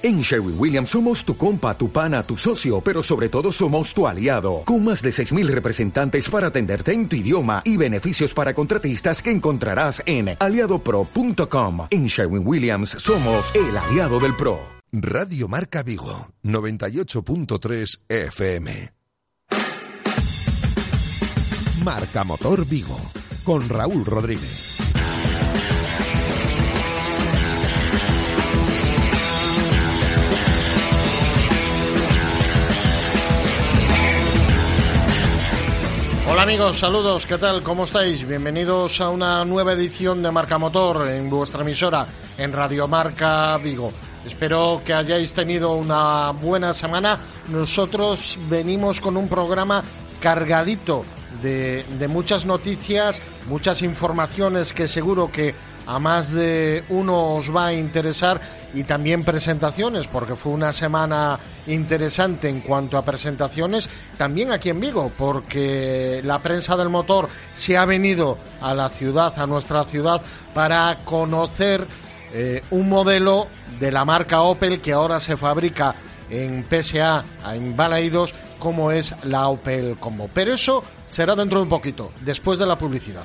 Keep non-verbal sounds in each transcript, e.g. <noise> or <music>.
En Sherwin Williams somos tu compa, tu pana, tu socio, pero sobre todo somos tu aliado, con más de 6.000 representantes para atenderte en tu idioma y beneficios para contratistas que encontrarás en aliadopro.com. En Sherwin Williams somos el aliado del PRO. Radio Marca Vigo, 98.3 FM. Marca Motor Vigo, con Raúl Rodríguez. Hola amigos, saludos, ¿qué tal? ¿Cómo estáis? Bienvenidos a una nueva edición de Marca Motor en vuestra emisora, en Radio Marca Vigo. Espero que hayáis tenido una buena semana. Nosotros venimos con un programa cargadito de, muchas noticias, muchas informaciones que seguro que a más de uno os va a interesar y también presentaciones, porque fue una semana interesante en cuanto a presentaciones, también aquí en Vigo, porque la prensa del motor se ha venido a la ciudad, a nuestra ciudad, para conocer eh, un modelo de la marca Opel que ahora se fabrica en PSA, en Balaídos, como es la Opel Combo. Pero eso será dentro de un poquito, después de la publicidad.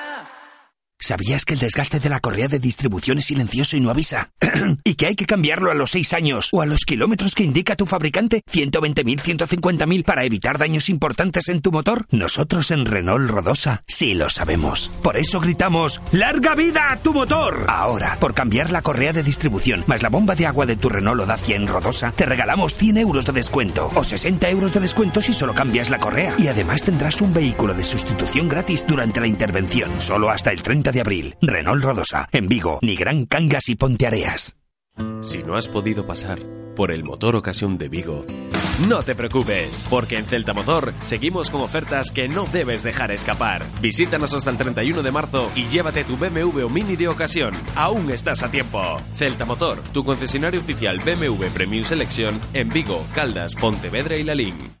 ¿Sabías que el desgaste de la correa de distribución es silencioso y no avisa? <clears throat> ¿Y que hay que cambiarlo a los 6 años o a los kilómetros que indica tu fabricante? ¿120.000, 150.000 para evitar daños importantes en tu motor? Nosotros en Renault Rodosa sí lo sabemos. Por eso gritamos ¡Larga vida a tu motor! Ahora, por cambiar la correa de distribución más la bomba de agua de tu Renault Dacia en Rodosa, te regalamos 100 euros de descuento o 60 euros de descuento si solo cambias la correa. Y además tendrás un vehículo de sustitución gratis durante la intervención, solo hasta el 30 de abril. Renault Rodosa, en Vigo, Nigrán Cangas y Ponteareas. Si no has podido pasar por el motor ocasión de Vigo, no te preocupes, porque en Celta Motor seguimos con ofertas que no debes dejar escapar. Visítanos hasta el 31 de marzo y llévate tu BMW o Mini de ocasión. Aún estás a tiempo. Celta Motor, tu concesionario oficial BMW Premium Selection en Vigo, Caldas, Pontevedra y Lalín.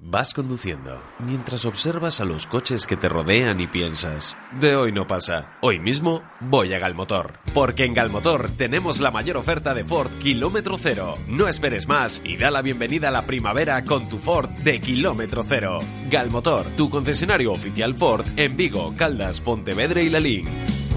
Vas conduciendo mientras observas a los coches que te rodean y piensas, de hoy no pasa, hoy mismo voy a Galmotor, porque en Galmotor tenemos la mayor oferta de Ford kilómetro cero. No esperes más y da la bienvenida a la primavera con tu Ford de kilómetro cero. Galmotor, tu concesionario oficial Ford en Vigo, Caldas, Pontevedra y Lalín.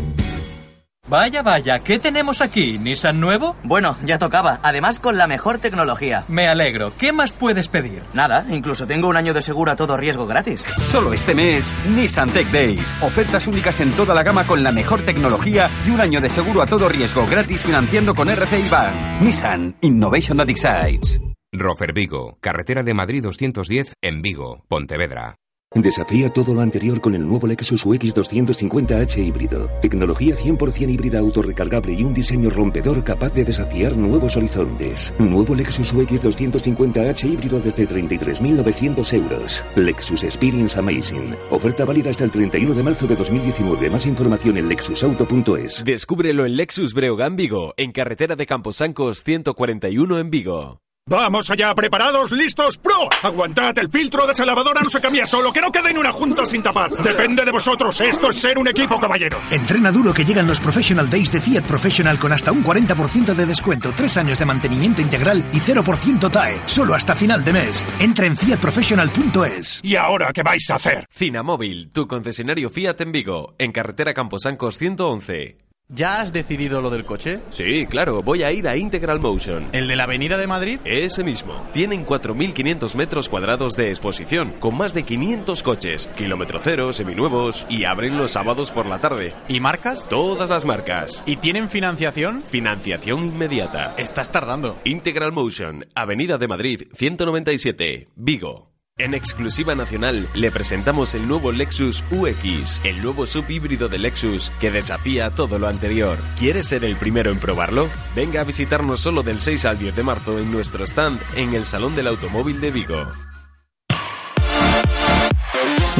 Vaya, vaya, ¿qué tenemos aquí? ¿Nissan nuevo? Bueno, ya tocaba. Además, con la mejor tecnología. Me alegro. ¿Qué más puedes pedir? Nada, incluso tengo un año de seguro a todo riesgo gratis. Solo este mes, Nissan Tech Days. Ofertas únicas en toda la gama con la mejor tecnología y un año de seguro a todo riesgo gratis financiando con RCI Bank. Nissan Innovation That Excites. Rofer Vigo, carretera de Madrid 210 en Vigo, Pontevedra. Desafía todo lo anterior con el nuevo Lexus UX 250h híbrido. Tecnología 100% híbrida autorrecargable y un diseño rompedor capaz de desafiar nuevos horizontes. Nuevo Lexus UX 250h híbrido desde 33.900 euros. Lexus Experience Amazing. Oferta válida hasta el 31 de marzo de 2019. Más información en lexusauto.es. Descúbrelo en Lexus Breogán Vigo, en carretera de Camposancos 141 en Vigo. Vamos allá, preparados, listos, pro. Aguantad, el filtro de esa lavadora no se cambia solo, que no quede ni una junta sin tapar. Depende de vosotros, esto es ser un equipo, caballeros. Entrena duro que llegan los Professional Days de Fiat Professional con hasta un 40% de descuento, tres años de mantenimiento integral y 0% TAE, solo hasta final de mes. Entra en fiatprofessional.es. ¿Y ahora qué vais a hacer? Cinamóvil, tu concesionario Fiat en Vigo, en carretera Camposancos 111. ¿Ya has decidido lo del coche? Sí, claro, voy a ir a Integral Motion. ¿El de la Avenida de Madrid? Ese mismo. Tienen 4.500 metros cuadrados de exposición, con más de 500 coches, kilómetro cero, seminuevos, y abren los sábados por la tarde. ¿Y marcas? Todas las marcas. ¿Y tienen financiación? Financiación inmediata. Estás tardando. Integral Motion, Avenida de Madrid, 197, Vigo. En exclusiva nacional le presentamos el nuevo Lexus UX, el nuevo subhíbrido de Lexus que desafía todo lo anterior. ¿Quieres ser el primero en probarlo? Venga a visitarnos solo del 6 al 10 de marzo en nuestro stand en el Salón del Automóvil de Vigo.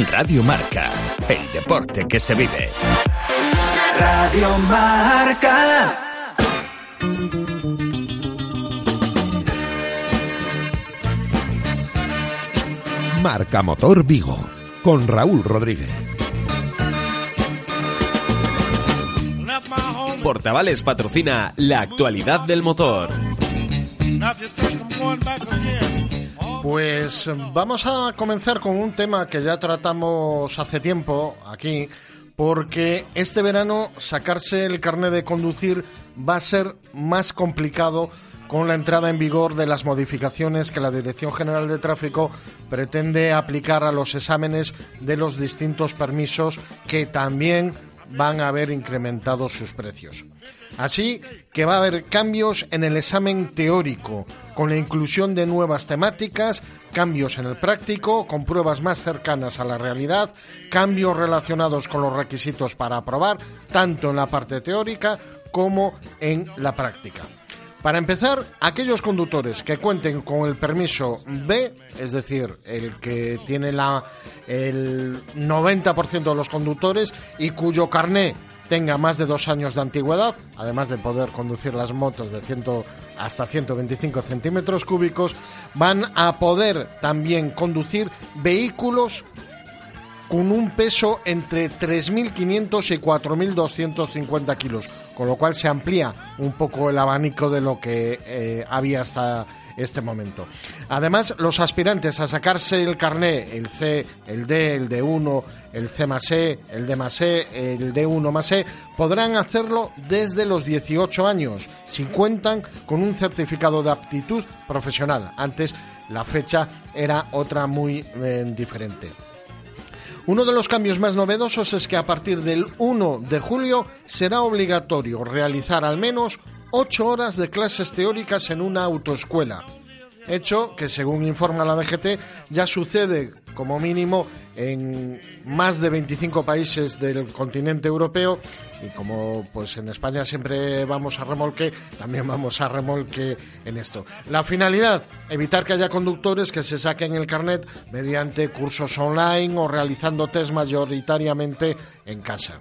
Radio Marca, el deporte que se vive. Radio Marca. Marca Motor Vigo, con Raúl Rodríguez. Portavales patrocina la actualidad del motor. Pues vamos a comenzar con un tema que ya tratamos hace tiempo aquí, porque este verano sacarse el carnet de conducir va a ser más complicado con la entrada en vigor de las modificaciones que la Dirección General de Tráfico pretende aplicar a los exámenes de los distintos permisos que también van a haber incrementado sus precios. Así que va a haber cambios en el examen teórico, con la inclusión de nuevas temáticas, cambios en el práctico, con pruebas más cercanas a la realidad, cambios relacionados con los requisitos para aprobar, tanto en la parte teórica como en la práctica. Para empezar, aquellos conductores que cuenten con el permiso B, es decir, el que tiene la, el 90% de los conductores y cuyo carné tenga más de dos años de antigüedad, además de poder conducir las motos de 100 hasta 125 centímetros cúbicos, van a poder también conducir vehículos con un peso entre 3.500 y 4.250 kilos, con lo cual se amplía un poco el abanico de lo que eh, había hasta este momento. Además, los aspirantes a sacarse el carné, el C, el D, el D1, el C más E, el D más E, el D1 más E, podrán hacerlo desde los 18 años, si cuentan con un certificado de aptitud profesional. Antes la fecha era otra muy eh, diferente. Uno de los cambios más novedosos es que a partir del 1 de julio será obligatorio realizar al menos 8 horas de clases teóricas en una autoescuela. Hecho que, según informa la DGT, ya sucede como mínimo en más de 25 países del continente europeo y como pues en España siempre vamos a remolque, también vamos a remolque en esto. La finalidad, evitar que haya conductores que se saquen el carnet mediante cursos online o realizando test mayoritariamente en casa.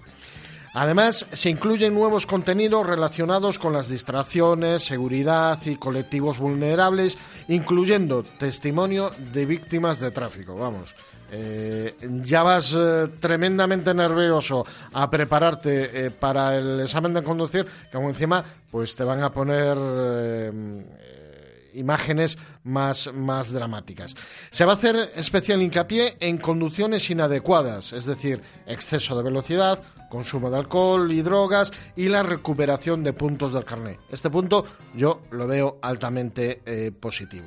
Además, se incluyen nuevos contenidos relacionados con las distracciones, seguridad y colectivos vulnerables, incluyendo testimonio de víctimas de tráfico. Vamos, eh, ya vas eh, tremendamente nervioso a prepararte eh, para el examen de conducir, que aún encima pues te van a poner imágenes más, más dramáticas. Se va a hacer especial hincapié en conducciones inadecuadas, es decir, exceso de velocidad, consumo de alcohol y drogas y la recuperación de puntos del carnet. Este punto yo lo veo altamente eh, positivo.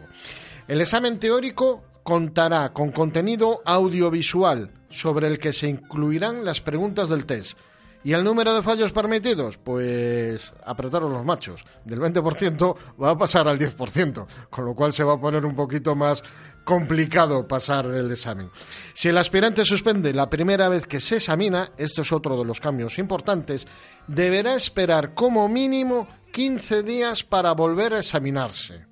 El examen teórico contará con contenido audiovisual sobre el que se incluirán las preguntas del test ¿Y el número de fallos permitidos? Pues apretaros los machos. Del 20% va a pasar al 10%, con lo cual se va a poner un poquito más complicado pasar el examen. Si el aspirante suspende la primera vez que se examina, esto es otro de los cambios importantes, deberá esperar como mínimo 15 días para volver a examinarse.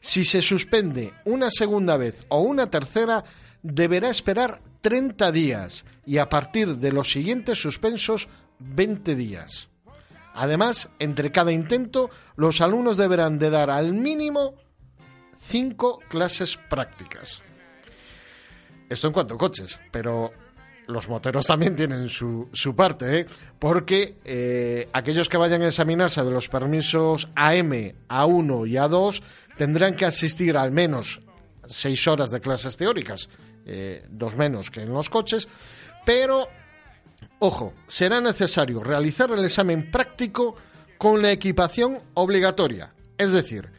Si se suspende una segunda vez o una tercera, deberá esperar 30 días y a partir de los siguientes suspensos 20 días. Además, entre cada intento, los alumnos deberán de dar al mínimo 5 clases prácticas. Esto en cuanto a coches, pero los moteros también tienen su, su parte, ¿eh? porque eh, aquellos que vayan a examinarse de los permisos AM, A1 y A2 tendrán que asistir al menos 6 horas de clases teóricas, eh, dos menos que en los coches, pero Ojo, será necesario realizar el examen práctico con la equipación obligatoria, es decir,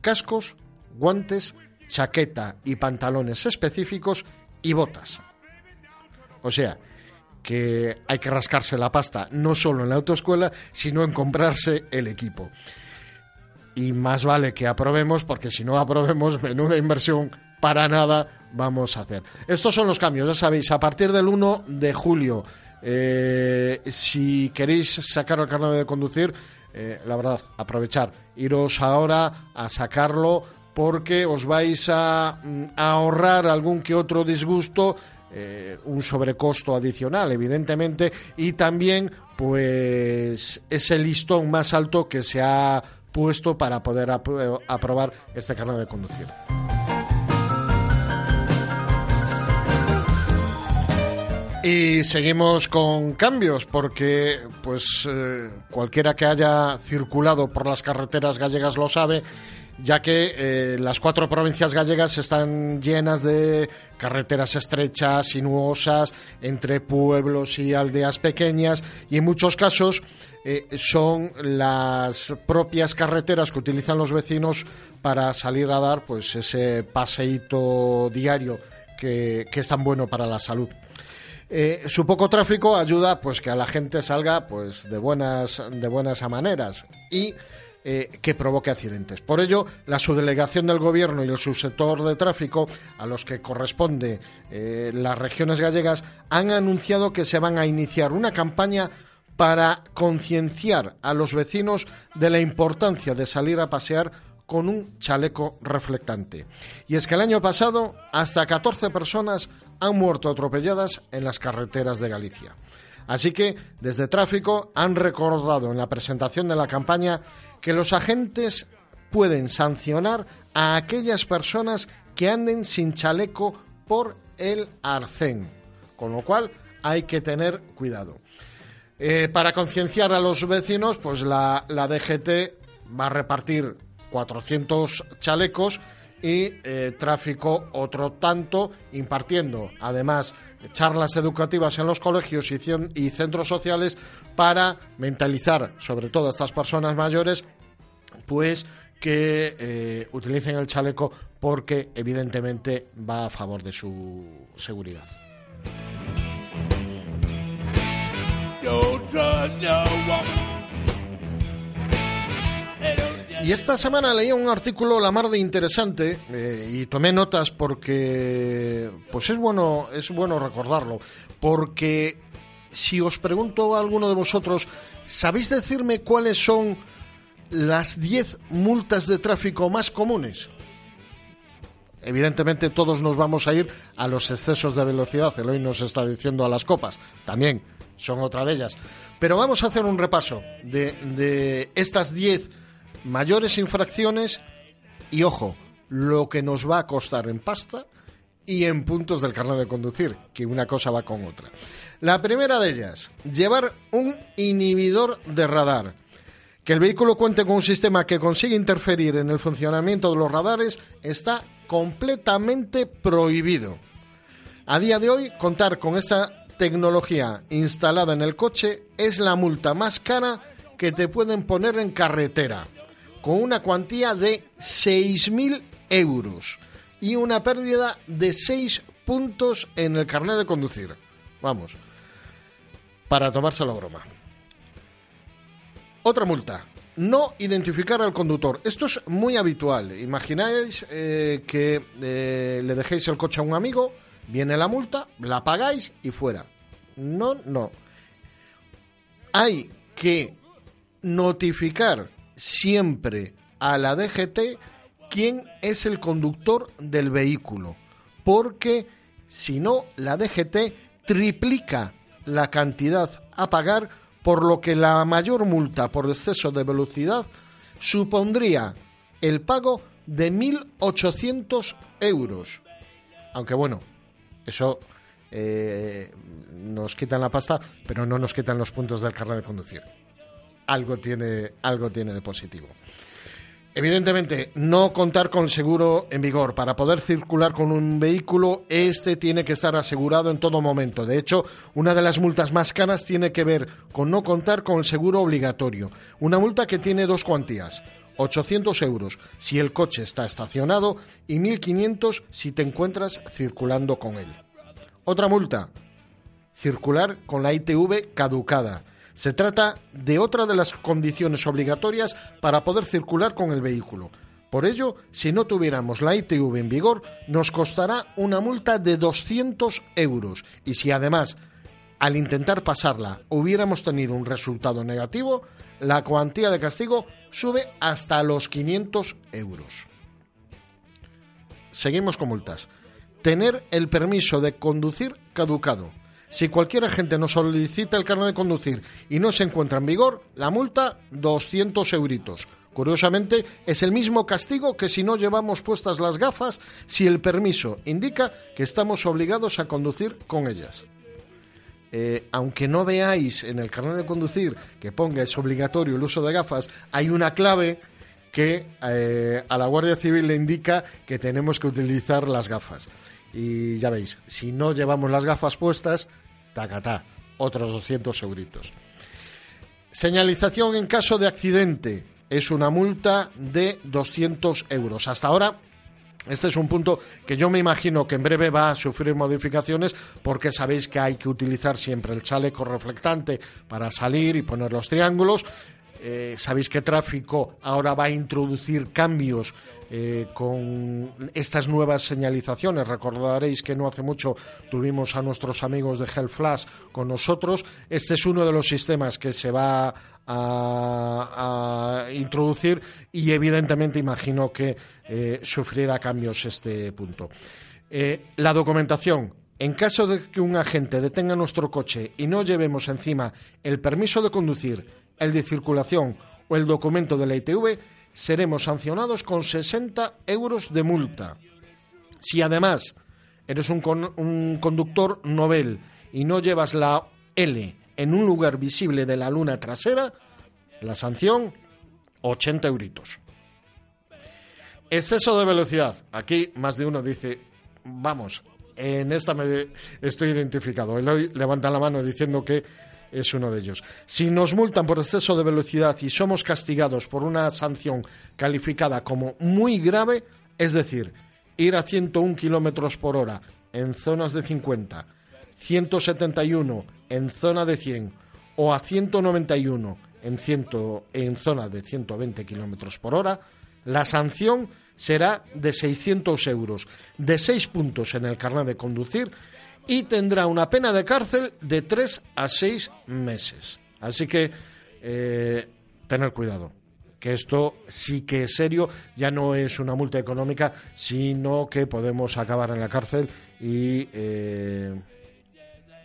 cascos, guantes, chaqueta y pantalones específicos y botas. O sea, que hay que rascarse la pasta no solo en la autoescuela, sino en comprarse el equipo. Y más vale que aprobemos, porque si no aprobemos, <laughs> menuda inversión para nada vamos a hacer. Estos son los cambios, ya sabéis, a partir del 1 de julio. Eh, si queréis sacar el carnet de conducir, eh, la verdad, aprovechar, iros ahora a sacarlo porque os vais a, mm, ahorrar algún que otro disgusto, eh, un sobrecosto adicional, evidentemente, y también, pues, ese listón más alto que se ha puesto para poder apro- aprobar este carnet de conducir. Y seguimos con cambios porque pues eh, cualquiera que haya circulado por las carreteras gallegas lo sabe, ya que eh, las cuatro provincias gallegas están llenas de carreteras estrechas, sinuosas, entre pueblos y aldeas pequeñas y en muchos casos eh, son las propias carreteras que utilizan los vecinos para salir a dar pues ese paseíto diario que, que es tan bueno para la salud. Eh, su poco tráfico ayuda pues que a la gente salga pues de buenas de buenas a maneras y eh, que provoque accidentes. Por ello, la subdelegación del Gobierno y el subsector de tráfico, a los que corresponde eh, las regiones gallegas, han anunciado que se van a iniciar una campaña para concienciar a los vecinos de la importancia de salir a pasear con un chaleco reflectante. Y es que el año pasado hasta 14 personas han muerto atropelladas en las carreteras de Galicia. Así que desde tráfico han recordado en la presentación de la campaña que los agentes pueden sancionar a aquellas personas que anden sin chaleco por el arcén, con lo cual hay que tener cuidado. Eh, para concienciar a los vecinos, pues la, la DGT va a repartir 400 chalecos y eh, tráfico otro tanto, impartiendo además charlas educativas en los colegios y, centros sociales para mentalizar sobre todo a estas personas mayores pues que eh, utilicen el chaleco porque evidentemente va a favor de su seguridad. Y esta semana leía un artículo la mar de interesante eh, y tomé notas porque pues es bueno es bueno recordarlo porque si os pregunto a alguno de vosotros ¿sabéis decirme cuáles son las 10 multas de tráfico más comunes? Evidentemente todos nos vamos a ir a los excesos de velocidad, el hoy nos está diciendo a las copas, también son otra de ellas. Pero vamos a hacer un repaso de, de estas 10 mayores infracciones y ojo, lo que nos va a costar en pasta y en puntos del carnet de conducir, que una cosa va con otra. La primera de ellas, llevar un inhibidor de radar. Que el vehículo cuente con un sistema que consigue interferir en el funcionamiento de los radares está completamente prohibido. A día de hoy, contar con esta tecnología instalada en el coche es la multa más cara que te pueden poner en carretera, con una cuantía de 6.000 euros y una pérdida de 6 puntos en el carnet de conducir. Vamos, para tomarse la broma. Otra multa. No identificar al conductor. Esto es muy habitual. Imagináis eh, que eh, le dejéis el coche a un amigo, viene la multa, la pagáis y fuera. No, no. Hay que notificar siempre a la DGT quién es el conductor del vehículo. Porque si no, la DGT triplica la cantidad a pagar por lo que la mayor multa por exceso de velocidad supondría el pago de 1.800 euros. Aunque bueno, eso eh, nos quitan la pasta, pero no nos quitan los puntos del carnet de conducir. Algo tiene, algo tiene de positivo. Evidentemente, no contar con seguro en vigor. Para poder circular con un vehículo, este tiene que estar asegurado en todo momento. De hecho, una de las multas más caras tiene que ver con no contar con el seguro obligatorio. Una multa que tiene dos cuantías. 800 euros si el coche está estacionado y 1.500 si te encuentras circulando con él. Otra multa. Circular con la ITV caducada. Se trata de otra de las condiciones obligatorias para poder circular con el vehículo. Por ello, si no tuviéramos la ITV en vigor, nos costará una multa de 200 euros. Y si además, al intentar pasarla, hubiéramos tenido un resultado negativo, la cuantía de castigo sube hasta los 500 euros. Seguimos con multas. Tener el permiso de conducir caducado. Si cualquier agente nos solicita el carnet de conducir y no se encuentra en vigor, la multa 200 euritos. Curiosamente, es el mismo castigo que si no llevamos puestas las gafas si el permiso indica que estamos obligados a conducir con ellas. Eh, aunque no veáis en el carnet de conducir que ponga es obligatorio el uso de gafas, hay una clave que eh, a la Guardia Civil le indica que tenemos que utilizar las gafas. Y ya veis, si no llevamos las gafas puestas, tacatá, otros 200 euritos. Señalización en caso de accidente es una multa de 200 euros. Hasta ahora este es un punto que yo me imagino que en breve va a sufrir modificaciones porque sabéis que hay que utilizar siempre el chaleco reflectante para salir y poner los triángulos. Eh, sabéis que tráfico ahora va a introducir cambios eh, con estas nuevas señalizaciones. Recordaréis que no hace mucho tuvimos a nuestros amigos de Hell Flash con nosotros. Este es uno de los sistemas que se va a, introducir y evidentemente imagino que eh, sufrirá cambios este punto. la documentación. En caso de que un agente detenga nuestro coche y no llevemos encima el permiso de conducir, el de circulación o el documento de la ITV, seremos sancionados con 60 euros de multa. Si además eres un, un conductor novel y no llevas la L en un lugar visible de la luna trasera, la sanción 80 euritos. Exceso de velocidad. Aquí más de uno dice, vamos, en esta me estoy identificado. Él levanta la mano diciendo que es uno de ellos. Si nos multan por exceso de velocidad y somos castigados por una sanción calificada como muy grave, es decir, ir a 101 kilómetros por hora en zonas de 50, 171 en zona de 100 o a 191 en, en zona de 120 kilómetros por hora, la sanción será de 600 euros, de 6 puntos en el carnet de conducir y tendrá una pena de cárcel de 3 a 6 meses. Así que eh, tener cuidado, que esto sí que es serio, ya no es una multa económica, sino que podemos acabar en la cárcel y eh,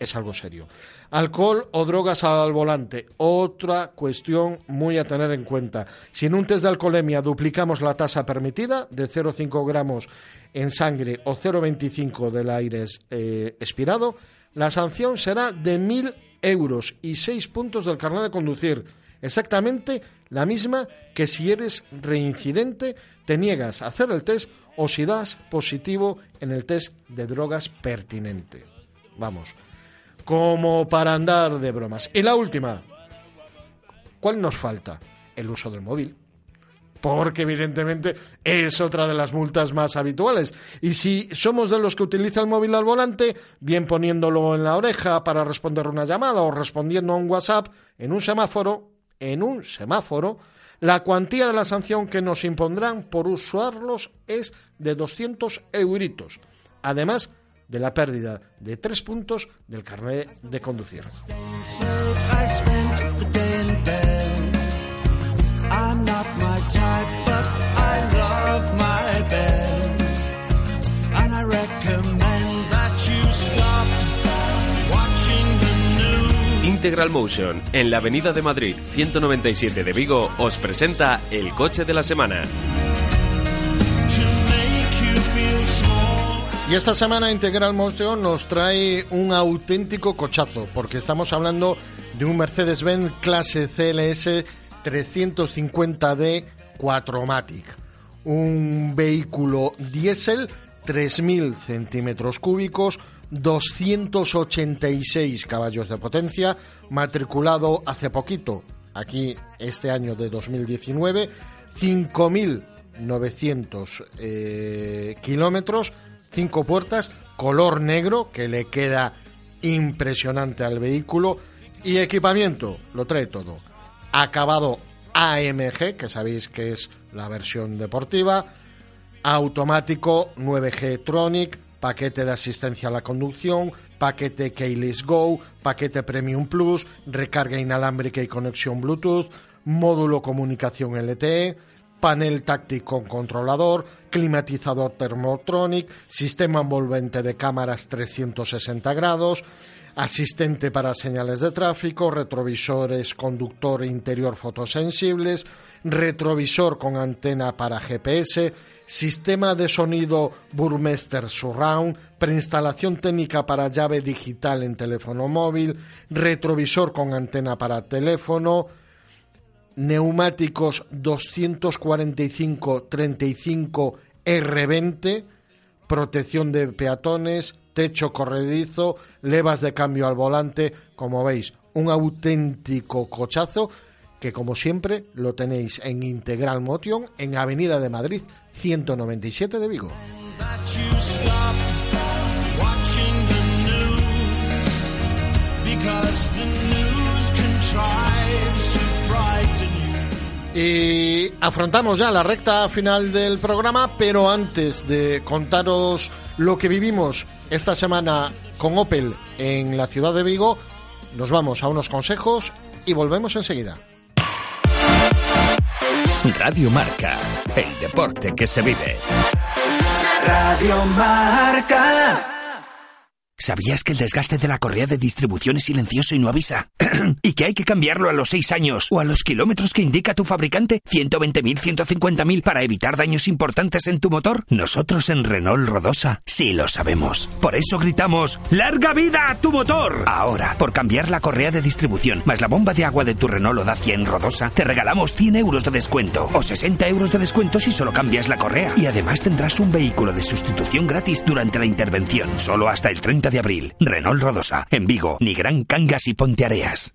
es algo serio. Alcohol o drogas al volante, otra cuestión muy a tener en cuenta. Si en un test de alcoholemia duplicamos la tasa permitida de 0,5 gramos en sangre o 0,25 del aire eh, expirado, la sanción será de 1.000 euros y 6 puntos del carnet de conducir. Exactamente la misma que si eres reincidente, te niegas a hacer el test o si das positivo en el test de drogas pertinente. Vamos, como para andar de bromas. Y la última, ¿cuál nos falta? El uso del móvil porque evidentemente es otra de las multas más habituales. Y si somos de los que utilizan el móvil al volante, bien poniéndolo en la oreja para responder una llamada o respondiendo a un WhatsApp en un semáforo, en un semáforo, la cuantía de la sanción que nos impondrán por usarlos es de 200 euritos. Además de la pérdida de tres puntos del carnet de conducir. Integral Motion, en la Avenida de Madrid 197 de Vigo, os presenta el coche de la semana. Y esta semana Integral Motion nos trae un auténtico cochazo, porque estamos hablando de un Mercedes-Benz clase CLS 350D 4MATIC. Un vehículo diésel, 3.000 centímetros cúbicos, 286 caballos de potencia, matriculado hace poquito, aquí este año de 2019, 5.900 eh, kilómetros, 5 puertas, color negro que le queda impresionante al vehículo y equipamiento, lo trae todo. Acabado AMG, que sabéis que es la versión deportiva, automático 9G Tronic, paquete de asistencia a la conducción, paquete Keyless Go, paquete Premium Plus, recarga inalámbrica y conexión Bluetooth, módulo comunicación LTE, panel táctico controlador, climatizador Thermotronic, sistema envolvente de cámaras 360 grados, asistente para señales de tráfico, retrovisores conductor e interior fotosensibles, retrovisor con antena para GPS, sistema de sonido Burmester Surround, preinstalación técnica para llave digital en teléfono móvil, retrovisor con antena para teléfono, neumáticos 245-35 R20, protección de peatones, techo corredizo, levas de cambio al volante, como veis, un auténtico cochazo que como siempre lo tenéis en Integral Motion en Avenida de Madrid 197 de Vigo. Y afrontamos ya la recta final del programa, pero antes de contaros lo que vivimos esta semana con Opel en la ciudad de Vigo, nos vamos a unos consejos y volvemos enseguida. Radio Marca, el deporte que se vive. Radio Marca. ¿Sabías que el desgaste de la correa de distribución es silencioso y no avisa? <clears throat> ¿Y que hay que cambiarlo a los 6 años o a los kilómetros que indica tu fabricante? ¿120.000, 150.000 para evitar daños importantes en tu motor? Nosotros en Renault Rodosa sí lo sabemos. Por eso gritamos ¡Larga vida a tu motor! Ahora, por cambiar la correa de distribución más la bomba de agua de tu Renault o Dacia en Rodosa, te regalamos 100 euros de descuento o 60 euros de descuento si solo cambias la correa. Y además tendrás un vehículo de sustitución gratis durante la intervención, solo hasta el 30 de abril. Renault Rodosa, en Vigo, Nigrán, Cangas y Ponteareas.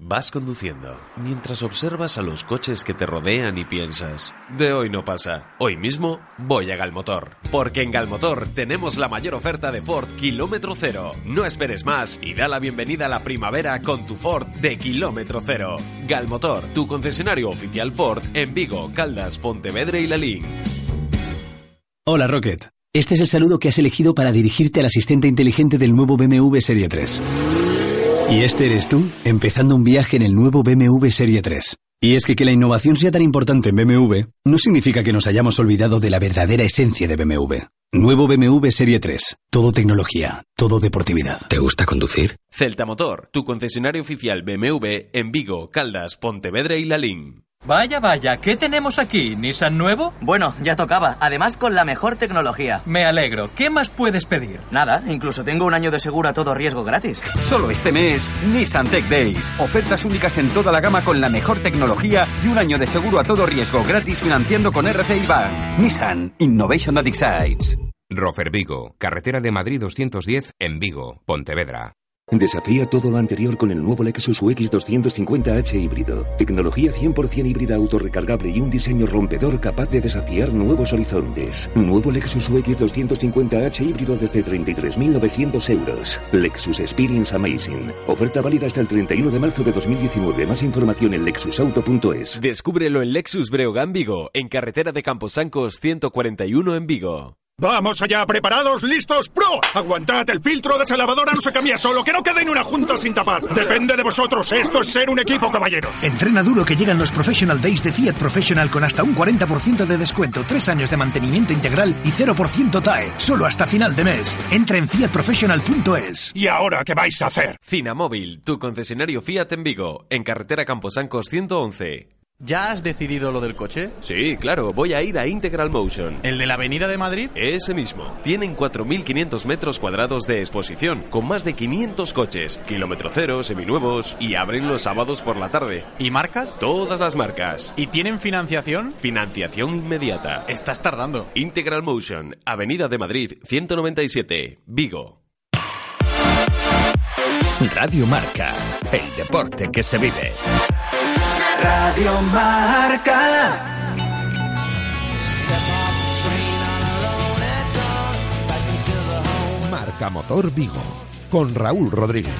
Vas conduciendo mientras observas a los coches que te rodean y piensas, de hoy no pasa, hoy mismo voy a Galmotor. Porque en Galmotor tenemos la mayor oferta de Ford kilómetro cero. No esperes más y da la bienvenida a la primavera con tu Ford de kilómetro cero. Galmotor, tu concesionario oficial Ford en Vigo, Caldas, Pontevedra y Lalín. Hola Rocket, este es el saludo que has elegido para dirigirte al asistente inteligente del nuevo BMW Serie 3. Y este eres tú, empezando un viaje en el nuevo BMW Serie 3. Y es que que la innovación sea tan importante en BMW no significa que nos hayamos olvidado de la verdadera esencia de BMW. Nuevo BMW Serie 3. Todo tecnología, todo deportividad. ¿Te gusta conducir? Celta Motor, tu concesionario oficial BMW en Vigo, Caldas, Pontevedra y Lalín. Vaya, vaya, ¿qué tenemos aquí? ¿Nissan nuevo? Bueno, ya tocaba. Además, con la mejor tecnología. Me alegro. ¿Qué más puedes pedir? Nada, incluso tengo un año de seguro a todo riesgo gratis. Solo este mes, Nissan Tech Days. Ofertas únicas en toda la gama con la mejor tecnología y un año de seguro a todo riesgo gratis financiando con RCI Bank. Nissan Innovation that excites. Rofer Vigo, carretera de Madrid 210 en Vigo, Pontevedra. Desafía todo lo anterior con el nuevo Lexus UX 250h híbrido. Tecnología 100% híbrida autorrecargable y un diseño rompedor capaz de desafiar nuevos horizontes. Nuevo Lexus UX 250h híbrido desde 33.900 euros. Lexus Experience Amazing. Oferta válida hasta el 31 de marzo de 2019. Más información en lexusauto.es. Descúbrelo en Lexus Breogán Vigo, en carretera de Camposancos 141 en Vigo. ¡Vamos allá! ¿Preparados? ¿Listos? ¡Pro! ¡Aguantad! El filtro de esa lavadora no se cambia solo. ¡Que no quede en una junta sin tapar! Depende de vosotros. Esto es ser un equipo, caballeros. Entrena duro que llegan los Professional Days de Fiat Professional con hasta un 40% de descuento, 3 años de mantenimiento integral y 0% TAE. Solo hasta final de mes. Entra en fiatprofessional.es. ¿Y ahora qué vais a hacer? Cinamóvil, tu concesionario Fiat en Vigo, en carretera Camposancos 111. ¿Ya has decidido lo del coche? Sí, claro, voy a ir a Integral Motion. ¿El de la Avenida de Madrid? Ese mismo. Tienen 4.500 metros cuadrados de exposición, con más de 500 coches, kilómetro cero, seminuevos, y abren los sábados por la tarde. ¿Y marcas? Todas las marcas. ¿Y tienen financiación? Financiación inmediata. Estás tardando. Integral Motion, Avenida de Madrid, 197, Vigo. Radio Marca, el deporte que se vive. Radio Marca. Marca Motor Vigo, con Raúl Rodríguez.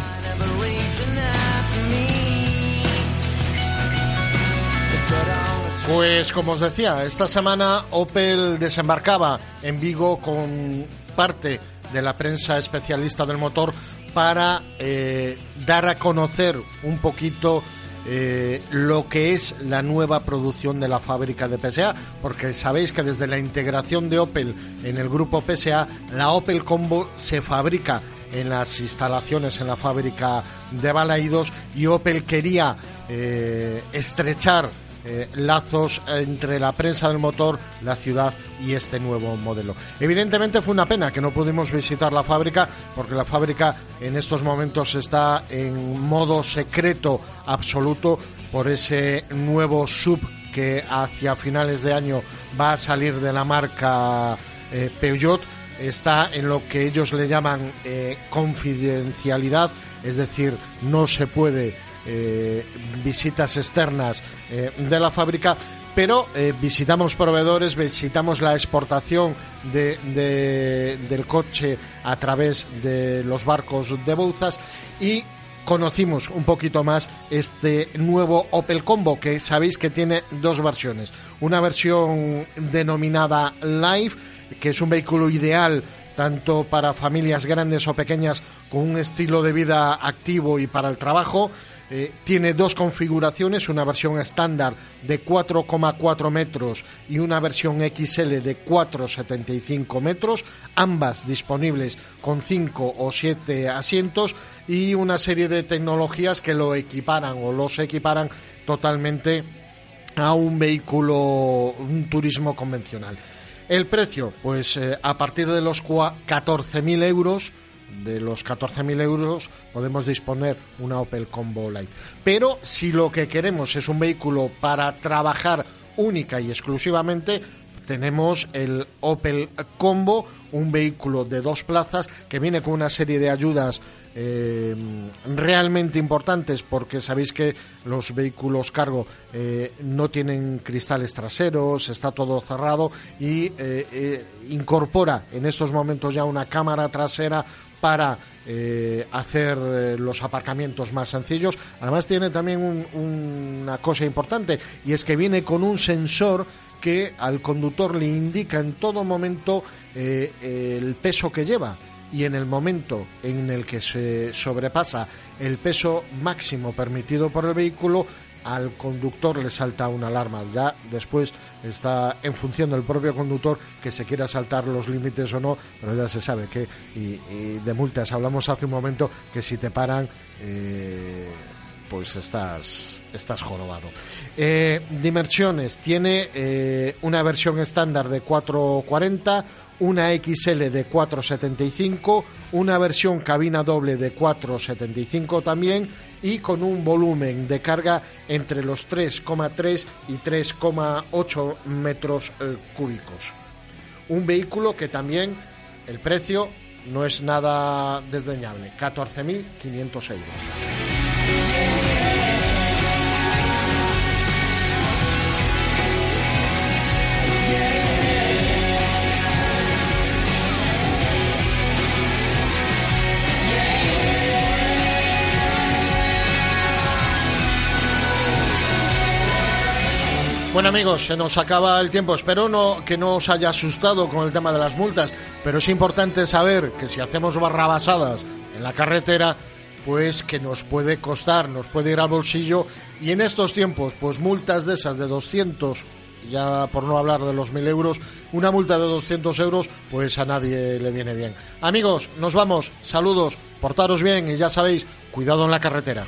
Pues como os decía, esta semana Opel desembarcaba en Vigo con parte de la prensa especialista del motor para eh, dar a conocer un poquito eh, lo que es la nueva producción de la fábrica de PSA, porque sabéis que desde la integración de Opel en el grupo PSA, la Opel Combo se fabrica en las instalaciones en la fábrica de Balaidos y Opel quería eh, estrechar eh, lazos entre la prensa del motor, la ciudad y este nuevo modelo. Evidentemente fue una pena que no pudimos visitar la fábrica porque la fábrica en estos momentos está en modo secreto absoluto por ese nuevo sub que hacia finales de año va a salir de la marca eh, Peugeot está en lo que ellos le llaman eh, confidencialidad, es decir, no se puede eh, visitas externas eh, de la fábrica, pero eh, visitamos proveedores, visitamos la exportación de, de- del coche a través de los barcos de Bouzas y conocimos un poquito más este nuevo Opel Combo que sabéis que tiene dos versiones. Una versión denominada Live, que es un vehículo ideal tanto para familias grandes o pequeñas con un estilo de vida activo y para el trabajo. Eh, tiene dos configuraciones, una versión estándar de 4,4 metros y una versión XL de 4,75 metros, ambas disponibles con 5 o 7 asientos y una serie de tecnologías que lo equiparan o los equiparan totalmente a un vehículo, un turismo convencional. El precio, pues eh, a partir de los cua- 14.000 euros, de los 14.000 euros podemos disponer una Opel Combo Light. Pero si lo que queremos es un vehículo para trabajar única y exclusivamente, tenemos el Opel Combo, un vehículo de dos plazas que viene con una serie de ayudas eh, realmente importantes porque sabéis que los vehículos cargo eh, no tienen cristales traseros, está todo cerrado y eh, incorpora en estos momentos ya una cámara trasera para hacer los aparcamientos más sencillos. Además tiene también un- una cosa importante y es que viene con un sensor que al conductor le indica en todo momento eh, el peso que lleva y en el momento en el que se sobrepasa el peso máximo permitido por el vehículo, al conductor le salta una alarma. Ya después está en función del propio conductor que se quiera saltar los límites o no, pero ya se sabe que, y, de multas, hablamos hace un momento que si te paran, eh, pues estás, estás jorobado. Eh, tiene eh, una versión estándar de 440, una XL de 475, una versión cabina doble de 475 también y con un volumen de carga entre los 3,3 y 3,8 metros eh, cúbicos. Un vehículo que también el precio no es nada desdeñable, 14.500 euros. Bueno amigos, se nos acaba el tiempo. Espero no, que no os haya asustado con el tema de las multas, pero es importante saber que si hacemos barrabasadas en la carretera, pues que nos puede costar, nos puede ir al bolsillo y en estos tiempos, pues multas de esas de 200, ya por no hablar de los 1000 euros, una multa de 200 euros, pues a nadie le viene bien. Amigos, nos vamos, saludos, portaros bien y ya sabéis, cuidado en la carretera.